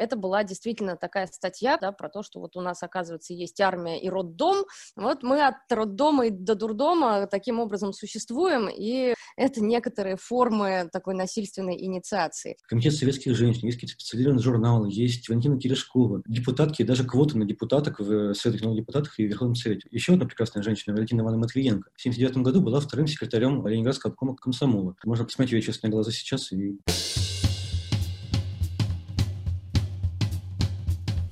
это была действительно такая статья, да, про то, что вот у нас, оказывается, есть армия и роддом, вот мы от роддома и до дурдома таким образом существуем, и это некоторые формы такой насильственной инициации. Комитет советских женщин, есть какие-то специализированные журналы, есть Валентина Терешкова, депутатки, даже квоты на депутаток в Советах народных депутатах и Верховном Совете. Еще одна прекрасная женщина, Валентина Ивановна Матвиенко, в 1979 году была вторым секретарем Ленинградского обкома комсомола. Можно посмотреть ее честные глаза сейчас и...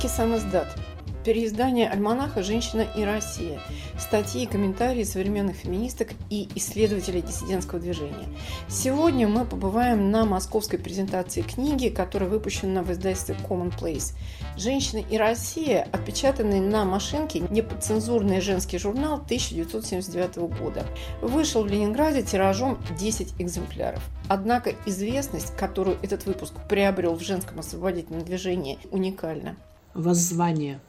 Феминистский самоздат. Переиздание альманаха «Женщина и Россия». Статьи и комментарии современных феминисток и исследователей диссидентского движения. Сегодня мы побываем на московской презентации книги, которая выпущена в издательстве Commonplace. «Женщина и Россия», отпечатанный на машинке неподцензурный женский журнал 1979 года. Вышел в Ленинграде тиражом 10 экземпляров. Однако известность, которую этот выпуск приобрел в женском освободительном движении, уникальна. Воззвание.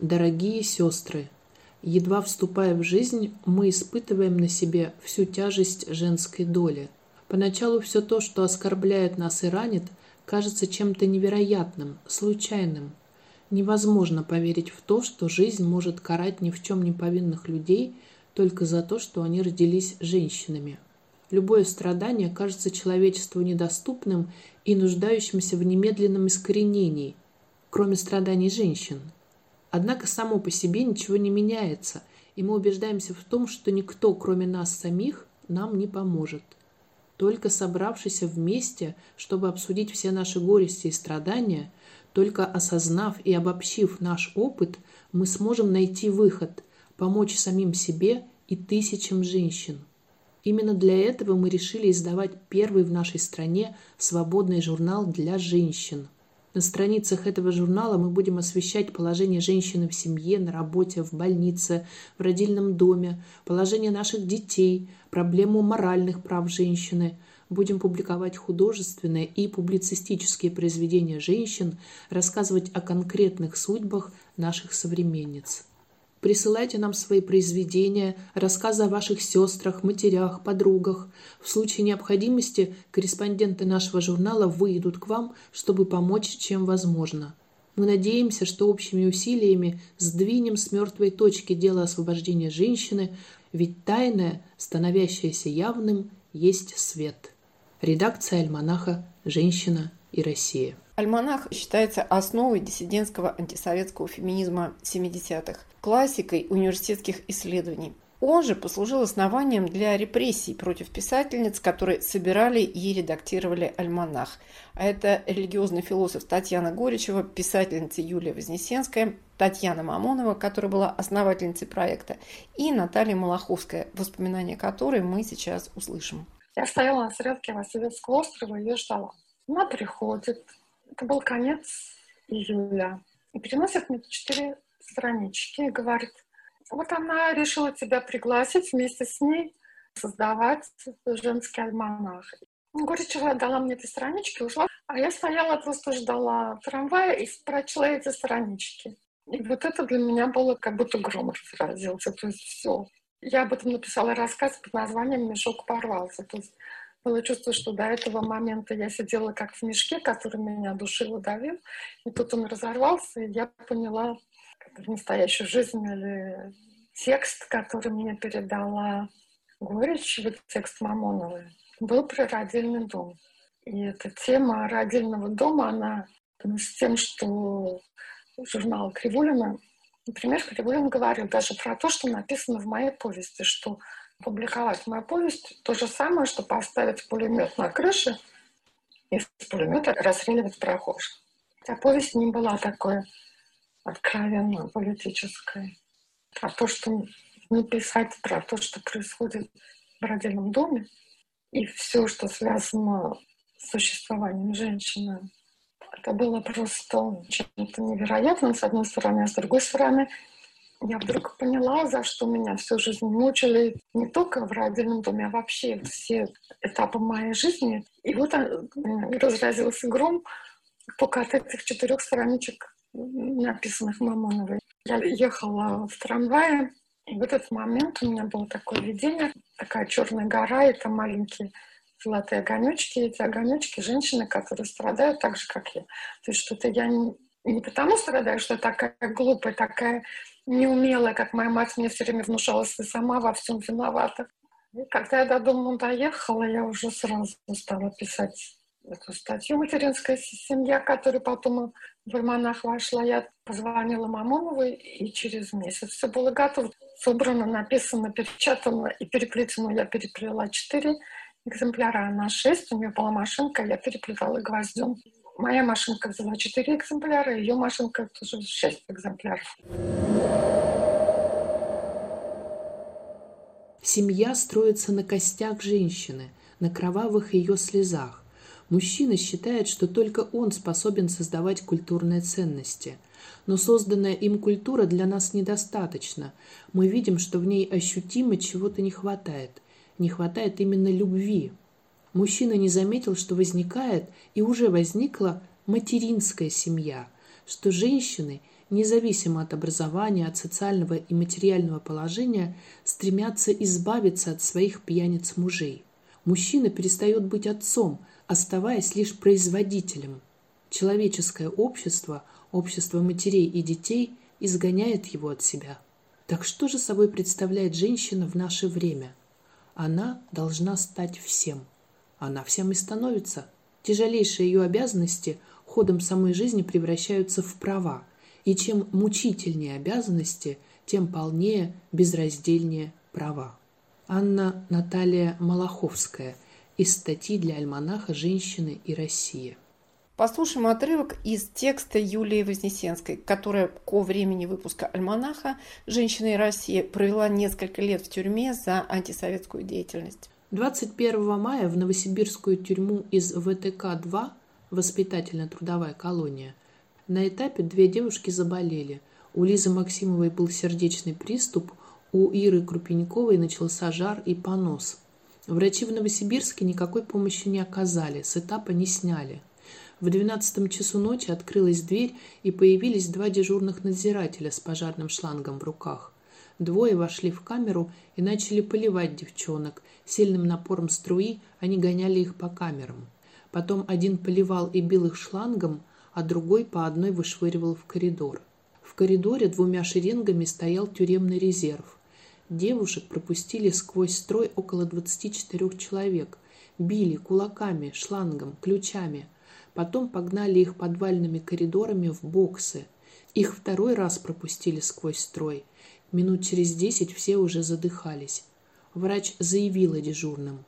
Дорогие сестры, едва вступая в жизнь, мы испытываем на себе всю тяжесть женской доли. Поначалу все то, что оскорбляет нас и ранит, кажется чем-то невероятным, случайным. Невозможно поверить в то, что жизнь может карать ни в чем не повинных людей только за то, что они родились женщинами. Любое страдание кажется человечеству недоступным и нуждающимся в немедленном искоренении, кроме страданий женщин. Однако само по себе ничего не меняется, и мы убеждаемся в том, что никто, кроме нас самих, нам не поможет. Только собравшись вместе, чтобы обсудить все наши горести и страдания, только осознав и обобщив наш опыт, мы сможем найти выход, помочь самим себе и тысячам женщин. Именно для этого мы решили издавать первый в нашей стране свободный журнал для женщин. На страницах этого журнала мы будем освещать положение женщины в семье, на работе, в больнице, в родильном доме, положение наших детей, проблему моральных прав женщины. Будем публиковать художественные и публицистические произведения женщин, рассказывать о конкретных судьбах наших современниц. Присылайте нам свои произведения, рассказы о ваших сестрах, матерях, подругах. В случае необходимости корреспонденты нашего журнала выйдут к вам, чтобы помочь, чем возможно. Мы надеемся, что общими усилиями сдвинем с мертвой точки дело освобождения женщины, ведь тайное, становящееся явным, есть свет. Редакция альманаха «Женщина и Россия». Альманах считается основой диссидентского антисоветского феминизма 70-х, классикой университетских исследований. Он же послужил основанием для репрессий против писательниц, которые собирали и редактировали альманах. А это религиозный философ Татьяна Горичева, писательница Юлия Вознесенская, Татьяна Мамонова, которая была основательницей проекта, и Наталья Малаховская, воспоминания которой мы сейчас услышим. Я стояла на средке Васильевского острова и ее ждала. Она приходит, это был конец июля. И приносит мне четыре странички и говорит, вот она решила тебя пригласить вместе с ней создавать женский альманах. Горячева дала мне эти странички, ушла, а я стояла, просто ждала трамвая и прочла эти странички. И вот это для меня было как будто гром разразился. То есть все. Я об этом написала рассказ под названием «Мешок порвался». То есть было чувство, что до этого момента я сидела как в мешке, который меня душил и давил. И тут он разорвался, и я поняла настоящую жизнь или текст, который мне передала Горечь, текст Мамоновой, был про родильный дом. И эта тема родильного дома, она с тем, что журнал Кривулина, например, Кривулин говорил даже про то, что написано в моей повести, что публиковать мою повесть то же самое, что поставить пулемет на крыше и с пулемета расстреливать прохожих. Хотя повесть не была такой откровенно политической. Про то, что написать про то, что происходит в родильном доме, и все, что связано существованием женщины. Это было просто чем-то невероятным, с одной стороны, а с другой стороны, я вдруг поняла, за что меня всю жизнь мучили не только в родильном доме, а вообще все этапы моей жизни. И вот разразился гром от этих четырех страничек, написанных Мамоновой. Я ехала в трамвае, и в этот момент у меня было такое видение, такая черная гора, это маленькие золотые огонечки, эти огонечки женщины, которые страдают так же, как я. То есть что-то я не, не потому страдаю, что такая глупая, такая неумелая, как моя мать мне все время внушала, ты сама во всем виновата. И когда я до дома доехала, я уже сразу стала писать эту статью «Материнская семья», которая потом в альманах вошла. Я позвонила Мамоновой, и через месяц все было готово. Собрано, написано, перепечатано и переплетено. Я переплела четыре экземпляра, она шесть. У нее была машинка, я переплетала гвоздем. Моя машинка взяла четыре экземпляра, ее машинка тоже шесть экземпляров. Семья строится на костях женщины, на кровавых ее слезах. Мужчина считает, что только он способен создавать культурные ценности. Но созданная им культура для нас недостаточна. Мы видим, что в ней ощутимо чего-то не хватает. Не хватает именно любви. Мужчина не заметил, что возникает и уже возникла материнская семья, что женщины, независимо от образования, от социального и материального положения, стремятся избавиться от своих пьяниц мужей. Мужчина перестает быть отцом – оставаясь лишь производителем. Человеческое общество, общество матерей и детей, изгоняет его от себя. Так что же собой представляет женщина в наше время? Она должна стать всем. Она всем и становится. Тяжелейшие ее обязанности ходом самой жизни превращаются в права. И чем мучительнее обязанности, тем полнее, безраздельнее права. Анна Наталья Малаховская – из статьи для альманаха «Женщины и Россия». Послушаем отрывок из текста Юлии Вознесенской, которая ко времени выпуска «Альманаха» «Женщина и Россия» провела несколько лет в тюрьме за антисоветскую деятельность. 21 мая в Новосибирскую тюрьму из ВТК-2 «Воспитательно-трудовая колония» на этапе две девушки заболели. У Лизы Максимовой был сердечный приступ, у Иры Крупеньковой начался жар и понос – Врачи в Новосибирске никакой помощи не оказали, с этапа не сняли. В двенадцатом часу ночи открылась дверь, и появились два дежурных надзирателя с пожарным шлангом в руках. Двое вошли в камеру и начали поливать девчонок. Сильным напором струи они гоняли их по камерам. Потом один поливал и бил их шлангом, а другой по одной вышвыривал в коридор. В коридоре двумя шеренгами стоял тюремный резерв. Девушек пропустили сквозь строй около 24 человек. Били кулаками, шлангом, ключами. Потом погнали их подвальными коридорами в боксы. Их второй раз пропустили сквозь строй. Минут через десять все уже задыхались. Врач заявила дежурным.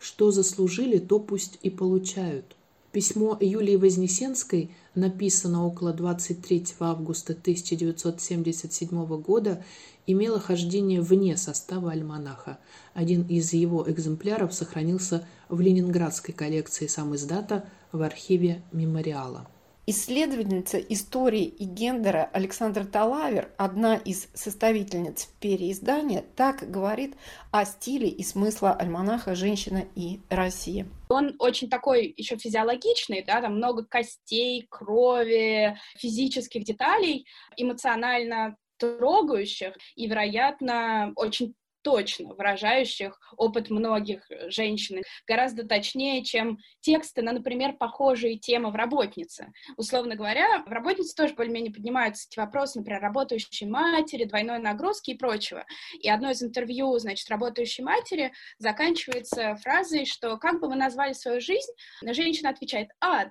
Что заслужили, то пусть и получают. Письмо Юлии Вознесенской, написано около 23 августа 1977 года, имело хождение вне состава альманаха. Один из его экземпляров сохранился в ленинградской коллекции сам издата в архиве мемориала. Исследовательница истории и гендера Александра Талавер, одна из составительниц переиздания, так говорит о стиле и смысла альманаха «Женщина и Россия». Он очень такой еще физиологичный, да, там много костей, крови, физических деталей, эмоционально трогающих и, вероятно, очень точно выражающих опыт многих женщин, гораздо точнее, чем тексты на, например, похожие темы в «Работнице». Условно говоря, в «Работнице» тоже более-менее поднимаются эти вопросы, например, работающей матери, двойной нагрузки и прочего. И одно из интервью, значит, работающей матери заканчивается фразой, что «как бы вы назвали свою жизнь?» Женщина отвечает «ад».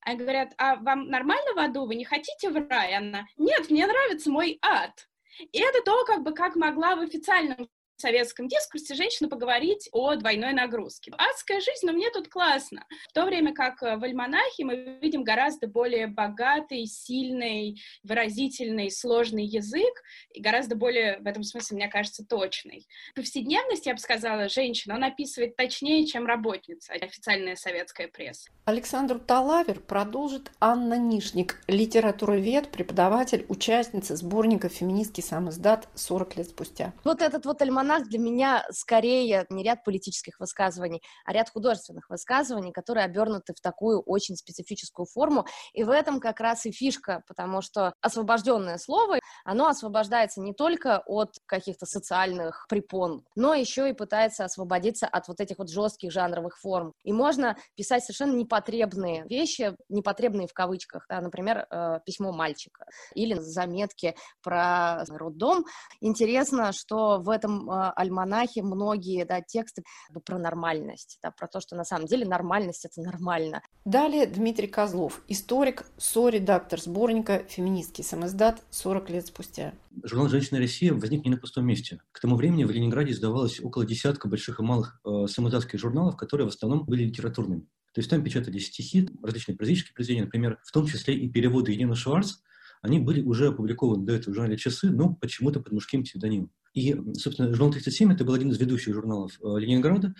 Они говорят, а вам нормально в аду? Вы не хотите в рай? Она, нет, мне нравится мой ад. И это то, как бы, как могла в официальном советском дискурсе женщину поговорить о двойной нагрузке. Адская жизнь, но мне тут классно. В то время как в «Альманахе» мы видим гораздо более богатый, сильный, выразительный, сложный язык, и гораздо более, в этом смысле, мне кажется, точный. Повседневность, я бы сказала, женщина, он описывает точнее, чем работница, официальная советская пресса. Александр Талавер продолжит Анна Нишник, литературовед, преподаватель, участница сборника «Феминистский самоздат» 40 лет спустя. Вот этот вот альманах романах для меня скорее не ряд политических высказываний, а ряд художественных высказываний, которые обернуты в такую очень специфическую форму. И в этом как раз и фишка, потому что освобожденное слово, оно освобождается не только от каких-то социальных препон, но еще и пытается освободиться от вот этих вот жестких жанровых форм. И можно писать совершенно непотребные вещи, непотребные в кавычках, да, например, э, письмо мальчика или заметки про роддом. Интересно, что в этом э, альманахе многие да, тексты про нормальность, да, про то, что на самом деле нормальность — это нормально. Далее Дмитрий Козлов, историк, со-редактор сборника «Феминистский самоздат. 40 лет спустя». Журнал «Женщина Россия» возник не на пустом месте. К тому времени в Ленинграде издавалось около десятка больших и малых э, самоздатских журналов, которые в основном были литературными. То есть там печатались стихи, различные прозаические произведения, например, в том числе и переводы Елены Шварц, они были уже опубликованы до этого в журнале «Часы», но почему-то под мужским псевдонимом. И, собственно, журнал «37» — это был один из ведущих журналов э, Ленинграда.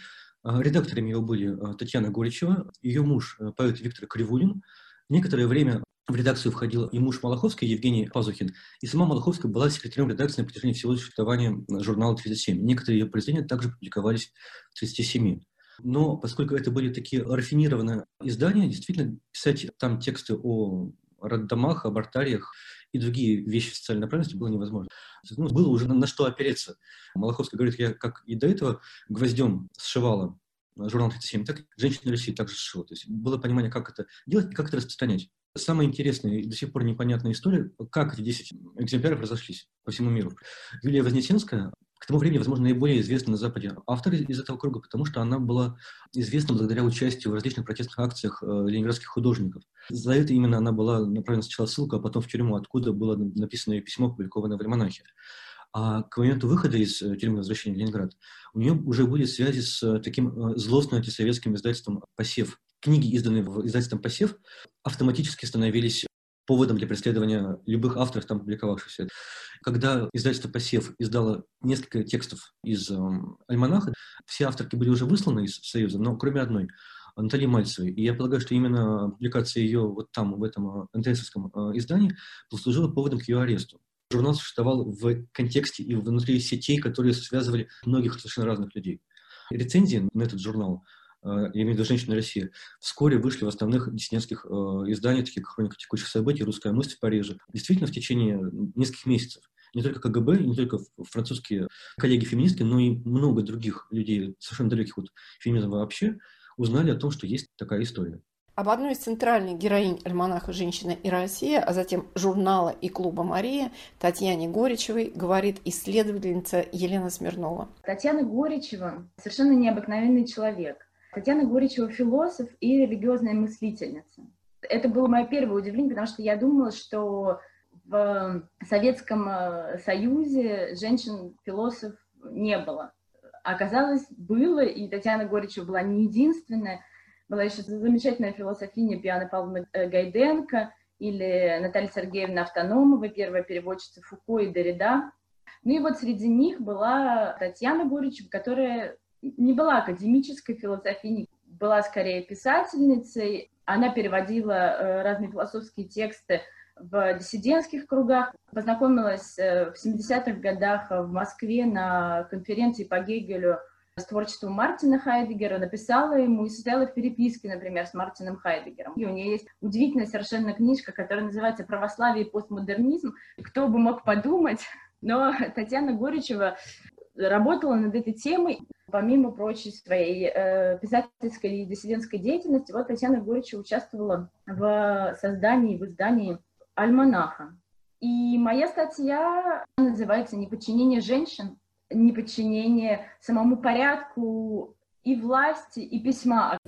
Э, редакторами его были э, Татьяна Горичева, ее муж, поэт Виктор Кривулин. Некоторое время в редакцию входил и муж Малаховской, Евгений Пазухин, и сама Малаховская была секретарем редакции на протяжении всего существования журнала «37». Некоторые ее произведения также публиковались в «37». Но поскольку это были такие рафинированные издания, действительно, писать там тексты о роддомах, абортариях и другие вещи социальной направленности было невозможно. Ну, было уже на, на что опереться. Малаховская говорит, я как и до этого гвоздем сшивала журнал 37, так «Женщина России» также сшила. То есть было понимание, как это делать и как это распространять. Самая интересная и до сих пор непонятная история, как эти 10 экземпляров разошлись по всему миру. Юлия Вознесенская к тому времени, возможно, наиболее известна на Западе автор из этого круга, потому что она была известна благодаря участию в различных протестных акциях э, ленинградских художников. За это именно она была направлена сначала ссылку, а потом в тюрьму, откуда было написано ее письмо, опубликованное в «Альманахе». А к моменту выхода из э, тюрьмы возвращения в Ленинград у нее уже были связи с э, таким э, злостным антисоветским издательством «Посев». Книги, изданные в издательством «Посев», автоматически становились поводом для преследования любых авторов, там публиковавшихся. Когда издательство «Посев» издало несколько текстов из э, «Альманаха», все авторки были уже высланы из Союза, но кроме одной – Натальи Мальцевой. И я полагаю, что именно публикация ее вот там, в этом НТСовском издании, послужила поводом к ее аресту. Журнал существовал в контексте и внутри сетей, которые связывали многих совершенно разных людей. Рецензии на этот журнал, э, я имею в виду «Женщина Россия», вскоре вышли в основных диссидентских э, изданиях, таких как «Хроника текущих событий», «Русская мысль в Париже». Действительно, в течение нескольких месяцев не только КГБ, не только французские коллеги-феминистки, но и много других людей, совершенно далеких от феминизма вообще, узнали о том, что есть такая история. Об одной из центральных героинь альманаха «Женщина и Россия», а затем журнала и клуба «Мария» Татьяне Горичевой говорит исследовательница Елена Смирнова. Татьяна Горичева – совершенно необыкновенный человек. Татьяна Горичева – философ и религиозная мыслительница. Это было мое первое удивление, потому что я думала, что в Советском э, Союзе женщин-философ не было. Оказалось, было, и Татьяна Горичева была не единственная – была еще замечательная философиня Пиана Павловна э, Гайденко или Наталья Сергеевна Автономова, первая переводчица Фуко и Дорида. Ну и вот среди них была Татьяна Горичева, которая не была академической философиней, была скорее писательницей. Она переводила э, разные философские тексты в диссидентских кругах. Познакомилась э, в 70-х годах в Москве на конференции по Гегелю с творчеством Мартина Хайдегера, написала ему и состояла в переписке, например, с Мартином Хайдегером. И у нее есть удивительная совершенно книжка, которая называется «Православие и постмодернизм». Кто бы мог подумать, но Татьяна Горичева работала над этой темой, помимо прочей своей э, писательской и диссидентской деятельности, вот Татьяна Горичева участвовала в создании, в издании «Альманаха». И моя статья называется «Неподчинение женщин неподчинение самому порядку и власти, и письма.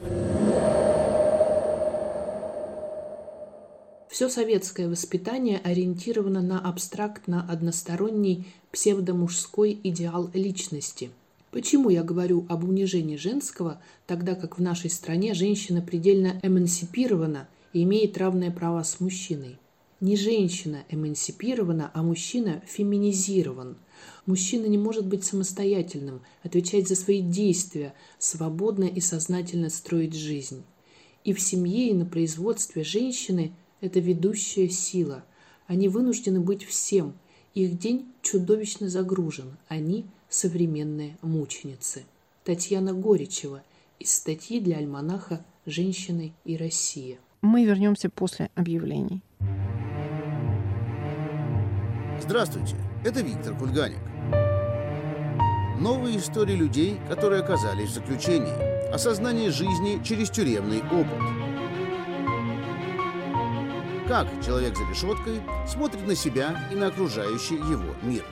Все советское воспитание ориентировано на абстрактно-односторонний псевдомужской идеал личности. Почему я говорю об унижении женского, тогда как в нашей стране женщина предельно эмансипирована и имеет равные права с мужчиной? Не женщина эмансипирована, а мужчина феминизирован. Мужчина не может быть самостоятельным, отвечать за свои действия, свободно и сознательно строить жизнь. И в семье, и на производстве женщины – это ведущая сила. Они вынуждены быть всем. Их день чудовищно загружен. Они – современные мученицы. Татьяна Горичева из статьи для альманаха «Женщины и Россия». Мы вернемся после объявлений. Здравствуйте, это Виктор Кульганик. Новые истории людей, которые оказались в заключении. Осознание жизни через тюремный опыт. Как человек за решеткой смотрит на себя и на окружающий его мир.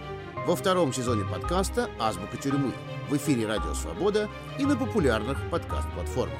Во втором сезоне подкаста «Азбука тюрьмы» в эфире «Радио Свобода» и на популярных подкаст-платформах.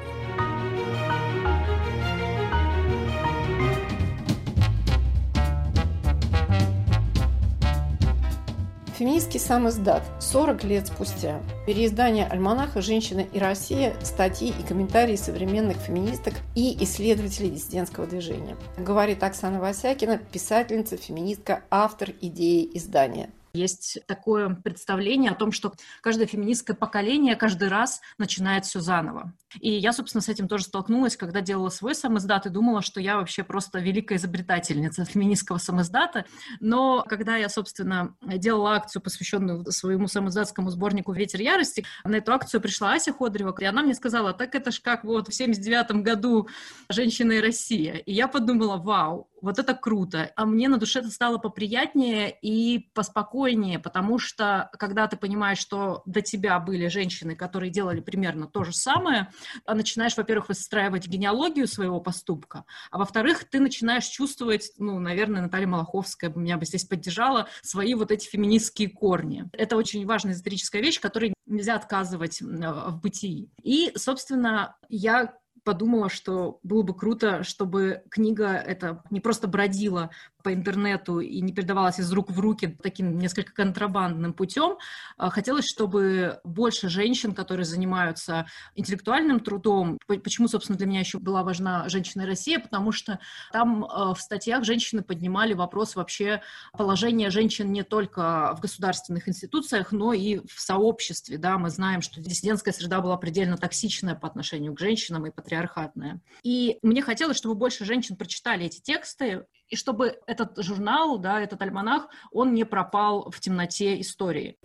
Феминистский самоздат 40 лет спустя. Переиздание альманаха «Женщина и Россия», статьи и комментарии современных феминисток и исследователей диссидентского движения. Говорит Оксана Васякина, писательница, феминистка, автор идеи издания. Есть такое представление о том, что каждое феминистское поколение каждый раз начинает все заново. И я, собственно, с этим тоже столкнулась, когда делала свой самоздат и думала, что я вообще просто великая изобретательница феминистского самоздата. Но когда я, собственно, делала акцию, посвященную своему самоздатскому сборнику «Ветер ярости», на эту акцию пришла Ася Ходорева, и она мне сказала, так это ж как вот в 79 году «Женщина и Россия». И я подумала, вау, вот это круто. А мне на душе это стало поприятнее и поспокойнее, потому что когда ты понимаешь, что до тебя были женщины, которые делали примерно то же самое, а начинаешь, во-первых, выстраивать генеалогию своего поступка, а во-вторых, ты начинаешь чувствовать, ну, наверное, Наталья Малаховская меня бы здесь поддержала, свои вот эти феминистские корни. Это очень важная эзотерическая вещь, которой нельзя отказывать в бытии. И, собственно, я подумала, что было бы круто, чтобы книга эта не просто бродила по интернету и не передавалась из рук в руки таким несколько контрабандным путем. А, хотелось, чтобы больше женщин, которые занимаются интеллектуальным трудом, почему, собственно, для меня еще была важна «Женщина и Россия», потому что там а, в статьях женщины поднимали вопрос вообще положения женщин не только в государственных институциях, но и в сообществе. Да? Мы знаем, что диссидентская среда была предельно токсичная по отношению к женщинам и патриархатная. И мне хотелось, чтобы больше женщин прочитали эти тексты, и чтобы этот журнал, да, этот альманах, он не пропал в темноте истории.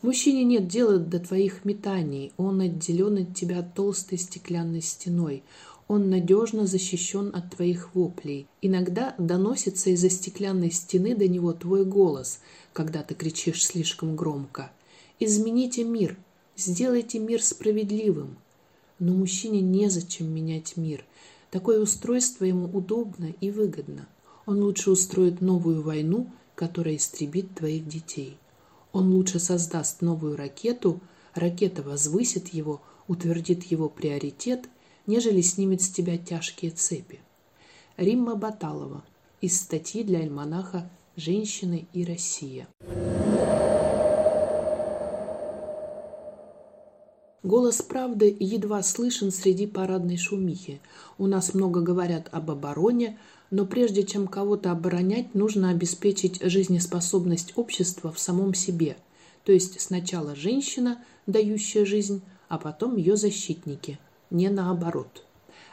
Мужчине нет дела до твоих метаний, он отделен от тебя толстой стеклянной стеной, он надежно защищен от твоих воплей. Иногда доносится из-за стеклянной стены до него твой голос, когда ты кричишь слишком громко. «Измените мир, сделайте мир справедливым, но мужчине незачем менять мир. Такое устройство ему удобно и выгодно. Он лучше устроит новую войну, которая истребит твоих детей. Он лучше создаст новую ракету, ракета возвысит его, утвердит его приоритет, нежели снимет с тебя тяжкие цепи. Римма Баталова из статьи для альманаха «Женщины и Россия». Голос правды едва слышен среди парадной шумихи. У нас много говорят об обороне, но прежде чем кого-то оборонять, нужно обеспечить жизнеспособность общества в самом себе. То есть сначала женщина, дающая жизнь, а потом ее защитники. Не наоборот.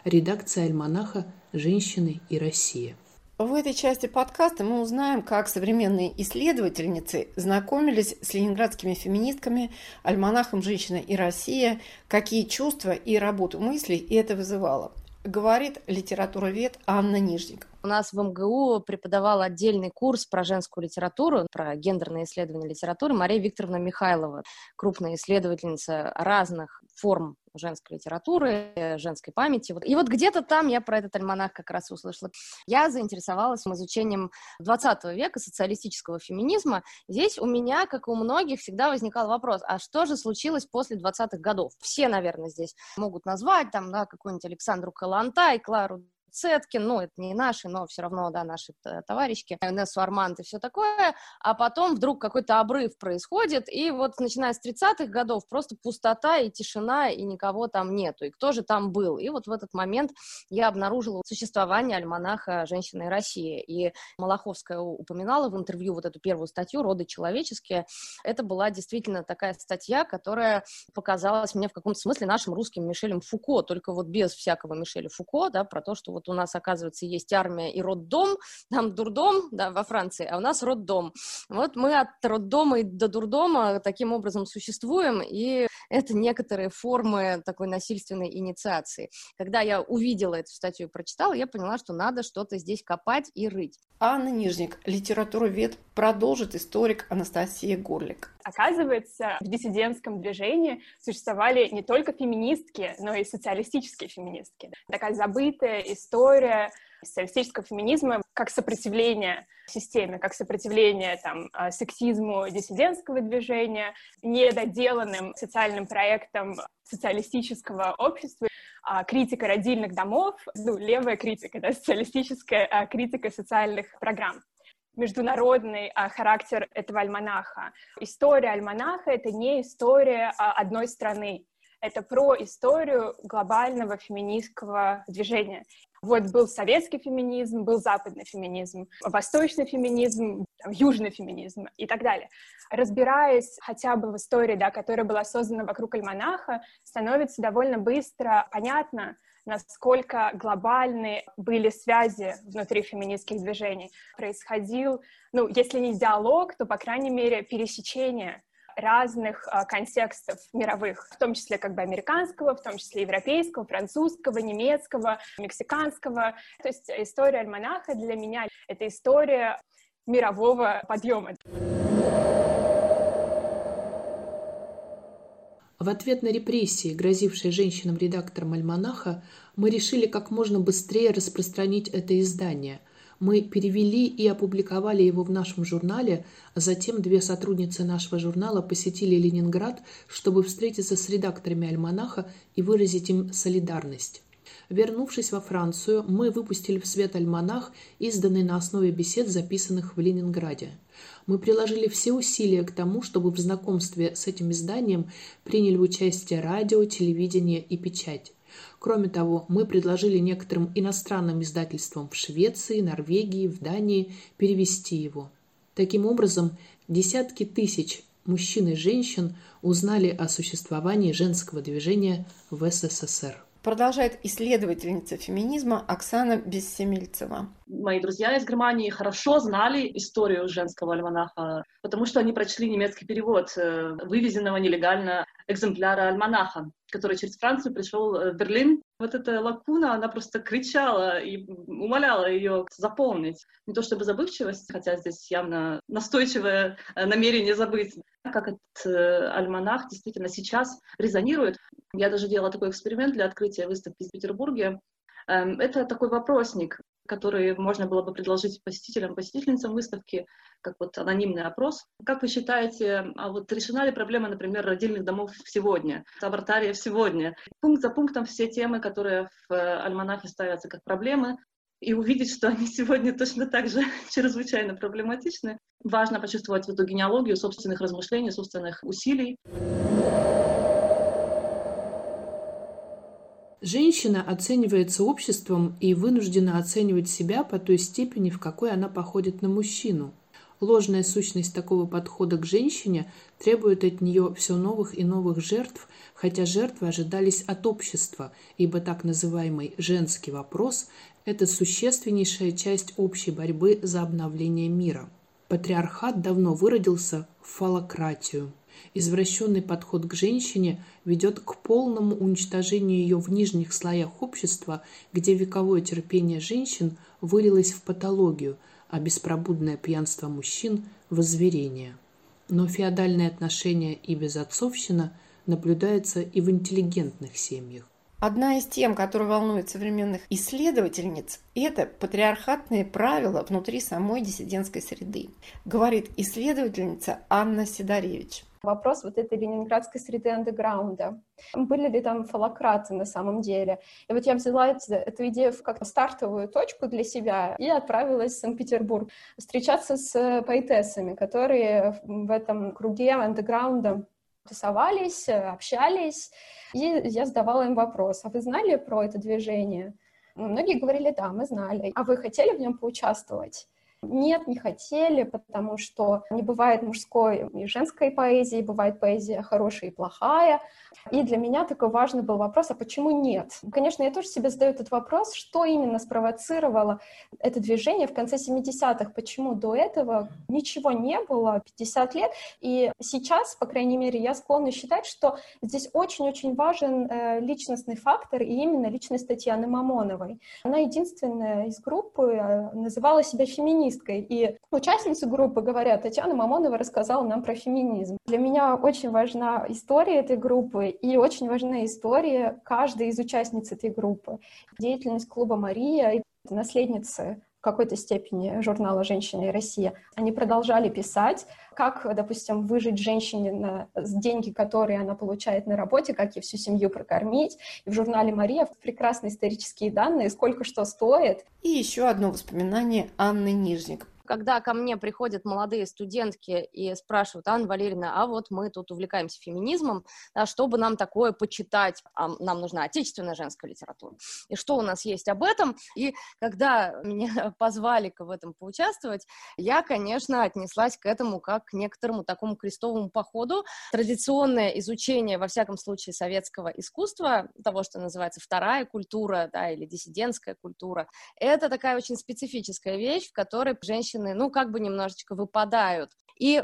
Редакция альманаха «Женщины и Россия». В этой части подкаста мы узнаем, как современные исследовательницы знакомились с ленинградскими феминистками, альманахом «Женщина и Россия», какие чувства и работу мыслей это вызывало. Говорит литературовед Анна Нижник. У нас в МГУ преподавал отдельный курс про женскую литературу, про гендерные исследования литературы Мария Викторовна Михайлова, крупная исследовательница разных форм женской литературы, женской памяти. И вот где-то там я про этот альманах как раз услышала. Я заинтересовалась изучением 20 века социалистического феминизма. Здесь у меня, как и у многих, всегда возникал вопрос, а что же случилось после 20-х годов? Все, наверное, здесь могут назвать там, да, какую-нибудь Александру Калантай, Клару Цеткин, ну, это не наши, но все равно, да, наши товарищи, Нессу Армант и все такое, а потом вдруг какой-то обрыв происходит, и вот начиная с 30-х годов просто пустота и тишина, и никого там нету, и кто же там был? И вот в этот момент я обнаружила существование альманаха «Женщины России», и Малаховская упоминала в интервью вот эту первую статью «Роды человеческие», это была действительно такая статья, которая показалась мне в каком-то смысле нашим русским Мишелем Фуко, только вот без всякого Мишеля Фуко, да, про то, что вот вот у нас, оказывается, есть армия и роддом, там дурдом, да, во Франции, а у нас роддом. Вот мы от роддома и до дурдома таким образом существуем, и это некоторые формы такой насильственной инициации. Когда я увидела эту статью и прочитала, я поняла, что надо что-то здесь копать и рыть. Анна Нижник, литературовед, продолжит историк Анастасия Горлик. Оказывается, в диссидентском движении существовали не только феминистки, но и социалистические феминистки. Такая забытая история социалистического феминизма как сопротивление системе, как сопротивление там, а, сексизму диссидентского движения, недоделанным социальным проектом социалистического общества, а, критика родильных домов, ну, левая критика, да, социалистическая а, критика социальных программ. Международный а, характер этого альманаха. История альманаха — это не история а, одной страны, это про историю глобального феминистского движения. Вот был советский феминизм, был западный феминизм, восточный феминизм, там, южный феминизм и так далее. Разбираясь хотя бы в истории, да, которая была создана вокруг альманаха, становится довольно быстро понятно, насколько глобальны были связи внутри феминистских движений. Происходил, ну, если не диалог, то, по крайней мере, пересечение разных а, контекстов мировых, в том числе как бы американского, в том числе европейского, французского, немецкого, мексиканского. То есть история альманаха для меня — это история мирового подъема. В ответ на репрессии, грозившие женщинам-редакторам «Альманаха», мы решили как можно быстрее распространить это издание. Мы перевели и опубликовали его в нашем журнале, а затем две сотрудницы нашего журнала посетили Ленинград, чтобы встретиться с редакторами «Альманаха» и выразить им солидарность. Вернувшись во Францию, мы выпустили в свет альманах, изданный на основе бесед, записанных в Ленинграде. Мы приложили все усилия к тому, чтобы в знакомстве с этим изданием приняли участие радио, телевидение и печать. Кроме того, мы предложили некоторым иностранным издательствам в Швеции, Норвегии, в Дании перевести его. Таким образом, десятки тысяч мужчин и женщин узнали о существовании женского движения в СССР. Продолжает исследовательница феминизма Оксана Бессемельцева. Мои друзья из Германии хорошо знали историю женского альманаха, потому что они прочли немецкий перевод э, вывезенного нелегально экземпляра альманаха, который через Францию пришел э, в Берлин. Вот эта лакуна, она просто кричала и умоляла ее заполнить. Не то чтобы забывчивость, хотя здесь явно настойчивое э, намерение забыть как этот альманах действительно сейчас резонирует. Я даже делала такой эксперимент для открытия выставки в Петербурге. Эм, это такой вопросник, который можно было бы предложить посетителям, посетительницам выставки, как вот анонимный опрос. Как вы считаете, а вот решена ли проблема, например, родильных домов сегодня, абортариев сегодня? Пункт за пунктом все темы, которые в э, альманахе ставятся как проблемы, и увидеть, что они сегодня точно так же чрезвычайно проблематичны. Важно почувствовать эту генеалогию собственных размышлений, собственных усилий. Женщина оценивается обществом и вынуждена оценивать себя по той степени, в какой она походит на мужчину. Ложная сущность такого подхода к женщине требует от нее все новых и новых жертв, хотя жертвы ожидались от общества, ибо так называемый «женский вопрос» – это существеннейшая часть общей борьбы за обновление мира. Патриархат давно выродился в фалократию. Извращенный подход к женщине ведет к полному уничтожению ее в нижних слоях общества, где вековое терпение женщин вылилось в патологию, а беспробудное пьянство мужчин – в озверение. Но феодальные отношения и безотцовщина наблюдаются и в интеллигентных семьях. Одна из тем, которая волнует современных исследовательниц, это патриархатные правила внутри самой диссидентской среды, говорит исследовательница Анна Сидоревич. Вопрос вот этой ленинградской среды андеграунда. Были ли там фалократы на самом деле? И вот я взяла эту идею как стартовую точку для себя и отправилась в Санкт-Петербург встречаться с поэтессами, которые в этом круге андеграунда тусовались, общались, и я задавала им вопрос, а вы знали про это движение? Многие говорили, да, мы знали. А вы хотели в нем поучаствовать? Нет, не хотели, потому что не бывает мужской и женской поэзии, бывает поэзия хорошая и плохая. И для меня такой важный был вопрос, а почему нет? Конечно, я тоже себе задаю этот вопрос, что именно спровоцировало это движение в конце 70-х, почему до этого ничего не было, 50 лет, и сейчас, по крайней мере, я склонна считать, что здесь очень-очень важен э, личностный фактор, и именно личность Татьяны Мамоновой. Она единственная из группы э, называла себя феминисткой, феминисткой. И участницы группы говорят, Татьяна Мамонова рассказала нам про феминизм. Для меня очень важна история этой группы и очень важна история каждой из участниц этой группы. Деятельность клуба «Мария», наследницы в какой-то степени журнала «Женщина и Россия». Они продолжали писать, как, допустим, выжить женщине на деньги, которые она получает на работе, как ей всю семью прокормить. И в журнале «Мария» прекрасные исторические данные, сколько что стоит. И еще одно воспоминание Анны Нижник, когда ко мне приходят молодые студентки и спрашивают, Анна Валерьевна, а вот мы тут увлекаемся феминизмом, да, чтобы нам такое почитать, а нам нужна отечественная женская литература, и что у нас есть об этом, и когда меня позвали в этом поучаствовать, я, конечно, отнеслась к этому как к некоторому такому крестовому походу. Традиционное изучение, во всяком случае, советского искусства, того, что называется вторая культура, да, или диссидентская культура, это такая очень специфическая вещь, в которой женщины женщины, ну, как бы немножечко выпадают. И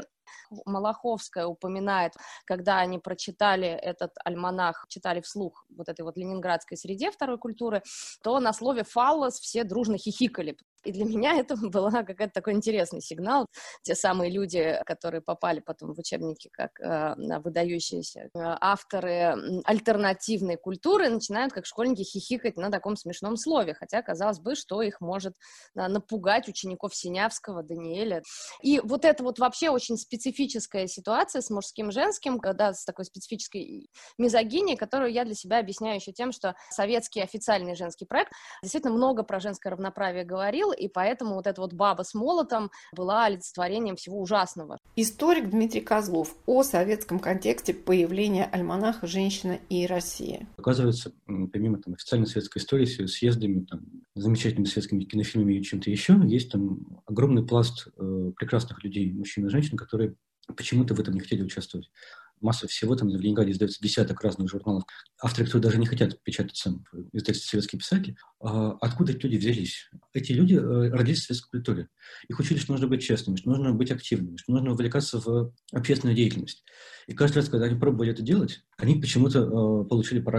Малаховская упоминает, когда они прочитали этот альманах, читали вслух вот этой вот ленинградской среде второй культуры, то на слове «фаллос» все дружно хихикали, и для меня это был какой-то такой интересный сигнал. Те самые люди, которые попали потом в учебники как э, выдающиеся э, авторы альтернативной культуры, начинают как школьники хихикать на таком смешном слове, хотя, казалось бы, что их может э, напугать учеников Синявского, Даниэля. И вот это вот вообще очень специфическая ситуация с мужским и женским, да, с такой специфической мизогинией, которую я для себя объясняю еще тем, что советский официальный женский проект действительно много про женское равноправие говорил, и поэтому вот эта вот баба с молотом была олицетворением всего ужасного. Историк Дмитрий Козлов о советском контексте появления альманаха «Женщина и Россия». Оказывается, помимо там, официальной советской истории с съездами, там, замечательными советскими кинофильмами и чем-то еще, есть там огромный пласт э, прекрасных людей, мужчин и женщин, которые почему-то в этом не хотели участвовать масса всего, там в Ленинграде издается десяток разных журналов, авторы, которые даже не хотят печататься в издательстве «Советские писатели». А откуда эти люди взялись? Эти люди э, родились в советской культуре. Их учили, что нужно быть честными, что нужно быть активными, что нужно вовлекаться в общественную деятельность. И каждый раз, когда они пробовали это делать, они почему-то э, получили по.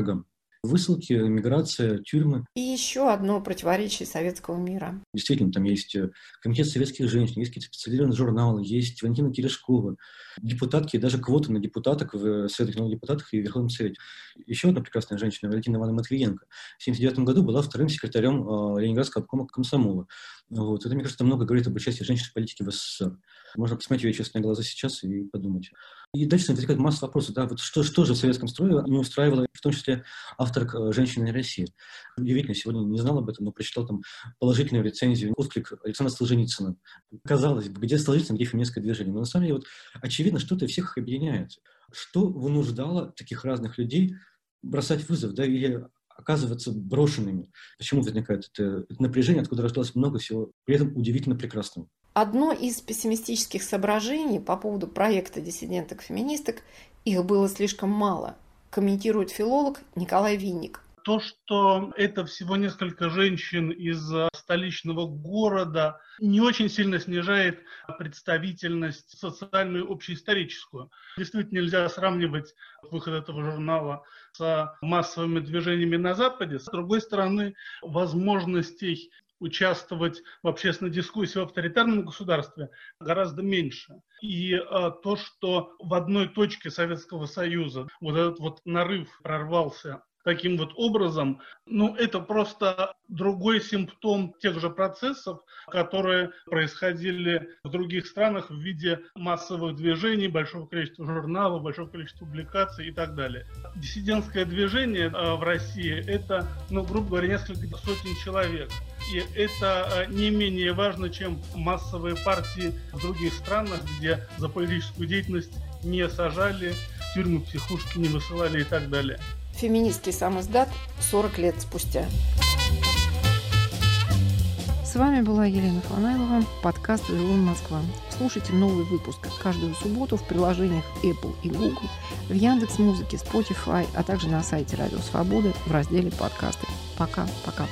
Высылки, миграция, тюрьмы. И еще одно противоречие советского мира. Действительно, там есть э, комитет советских женщин, есть какие-то специализированные журналы, есть Валентина Терешкова, депутатки, даже квоты на депутаток в Советах новых депутатах и Верховном Совете. Еще одна прекрасная женщина, Валентина Ивановна Матвиенко, в 1979 году была вторым секретарем э, Ленинградского обкома комсомола. Вот. Это, мне кажется, много говорит об участии женщин в политике в СССР. Можно посмотреть ее честные глаза сейчас и подумать. И дальше возникает масса вопросов, да, вот что, что же в советском строе не устраивало, в том числе автор э, «Женщины России». Удивительно, сегодня не знал об этом, но прочитал там положительную рецензию, отклик Александра Солженицына. Казалось бы, где Солженицын, где феминистское движение. Но на самом деле, вот, очевидно, что-то всех объединяет. Что вынуждало таких разных людей бросать вызов, да, или оказываться брошенными. Почему возникает это, это напряжение, откуда рождалось много всего, при этом удивительно прекрасного. Одно из пессимистических соображений по поводу проекта диссиденток-феминисток – их было слишком мало, комментирует филолог Николай Винник. То, что это всего несколько женщин из столичного города, не очень сильно снижает представительность социальную, общеисторическую. Действительно, нельзя сравнивать выход этого журнала с массовыми движениями на Западе. С другой стороны, возможностей участвовать в общественной дискуссии в авторитарном государстве гораздо меньше. И а, то, что в одной точке Советского Союза вот этот вот нарыв прорвался таким вот образом, ну, это просто другой симптом тех же процессов, которые происходили в других странах в виде массовых движений, большого количества журналов, большого количества публикаций и так далее. Диссидентское движение э, в России – это, ну, грубо говоря, несколько сотен человек. И это э, не менее важно, чем массовые партии в других странах, где за политическую деятельность не сажали, тюрьмы, психушки не высылали и так далее. Феминистский самоздат 40 лет спустя. С вами была Елена Фанайлова, подкаст «Вавилон Москва». Слушайте новый выпуск каждую субботу в приложениях Apple и Google, в Яндекс Музыке, Spotify, а также на сайте Радио Свободы в разделе «Подкасты». Пока-пока.